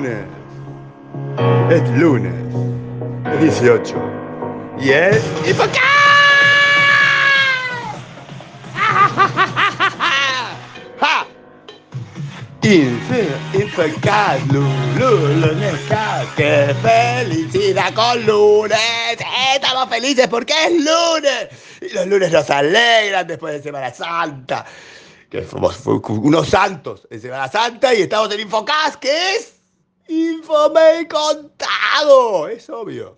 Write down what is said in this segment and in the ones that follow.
lunes. Es lunes. Es 18. Y es. ¡Infocast! ¡Ja! Infe- Infocast, Lulu, lunes, ¡Qué felicidad con lunes! Estamos felices porque es lunes. Y los lunes nos alegran después de Semana Santa. Que fuimos fu- unos santos en Semana Santa y estamos en Infocast, que es Infomay Contado. Es obvio.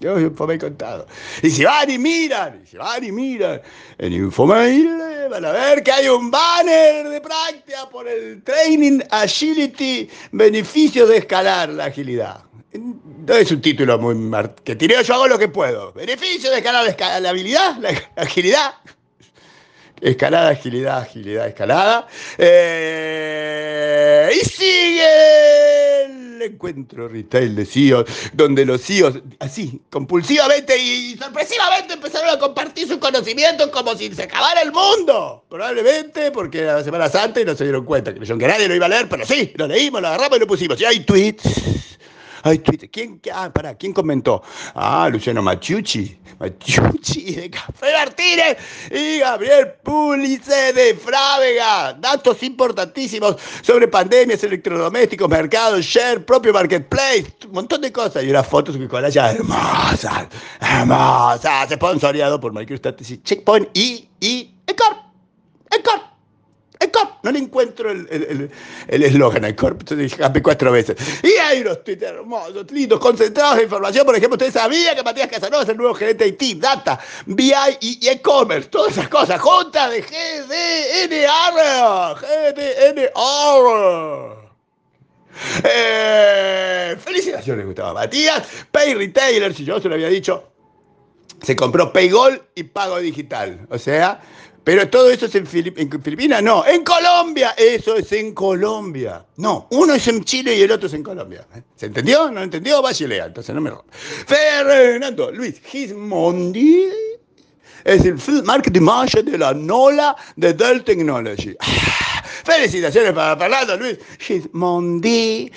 Yo Infomay Contado. Y si van y miran, y si van y miran en Infomay, eh, van a ver que hay un banner de práctica por el Training Agility, beneficios de escalar la agilidad. No es un título muy marketinero, yo hago lo que puedo. Beneficios de escalar la, esca- la agilidad. Escalada, agilidad, agilidad, escalada. Eh, encuentro retail de CEOs, donde los CEOs, así, compulsivamente y sorpresivamente empezaron a compartir sus conocimientos como si se acabara el mundo. Probablemente porque era la Semana Santa y no se dieron cuenta. Creyeron que nadie lo iba a leer, pero sí, lo leímos, lo agarramos y lo pusimos. Y hay tweets. Hay tweets. ¿Quién, ah, pará, ¿quién comentó? Ah, Luciano Machucci. Machucci de Café Martínez y Gabriel Pulice de Frávega. Datos importantísimos sobre pandemias, electrodomésticos, mercados, share, propio marketplace, un montón de cosas. Y unas fotos con ella hermosas, hermosas. Sponsoreado por MicroStrategy, Checkpoint y, y Ecorp. Ecorp. No le encuentro el eslogan a Ecorp, entonces escapé cuatro veces. Y hay unos tweets hermosos, lindos, concentrados de información. Por ejemplo, usted sabía que Matías Casanova es el nuevo gerente de IT, Data, BI y y e-commerce. Todas esas cosas juntas de GDNR. GDNR. Eh, felicitaciones, Gustavo Matías. Pay Retailer, si yo se lo había dicho, se compró Paygol y Pago Digital. O sea, pero todo eso es en, Filip- Filipinas, no, en Colombia, eso es en Colombia. No, uno es en Chile y el otro es en Colombia. ¿Se entendió? ¿No entendió? Vaya entonces no me rompa. Fernando Luis Gismondi es el Marketing Manager de la NOLA de Dell Technology. Ah, Felicitaciones para Fernando Luis Gismondi,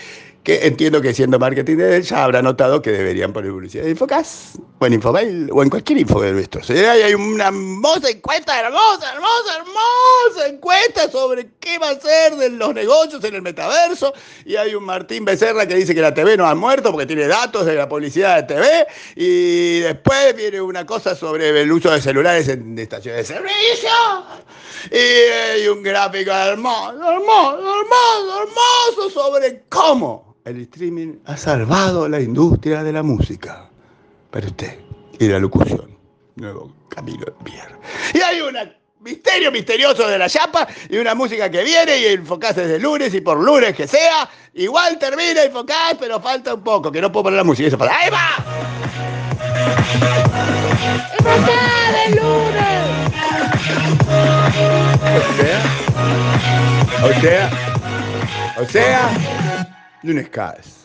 que entiendo que siendo marketing de Dell ya habrá notado que deberían poner publicidad en Infocas, o en Infomail, o en cualquier info de nuestros. Eh, hay una hermosa encuesta, hermosa, hermosa, hermosa encuesta sobre qué va a ser de los negocios en el metaverso. Y hay un Martín Becerra que dice que la TV no ha muerto porque tiene datos de la publicidad de TV. Y después viene una cosa sobre el uso de celulares en estaciones de servicio. Y hay un gráfico hermoso, hermoso, hermoso, hermoso sobre cómo el streaming ha salvado la industria de la música. Para usted y la locución. Nuevo camino de Pierre. Y hay un misterio misterioso de la chapa y una música que viene y enfocás desde lunes y por lunes que sea. Igual termina enfocás, pero falta un poco, que no puedo poner la música. Eso falta. ¡Ahí va! ¡Enfocás de lunes! O sea, o sea, o sea, lunes caes.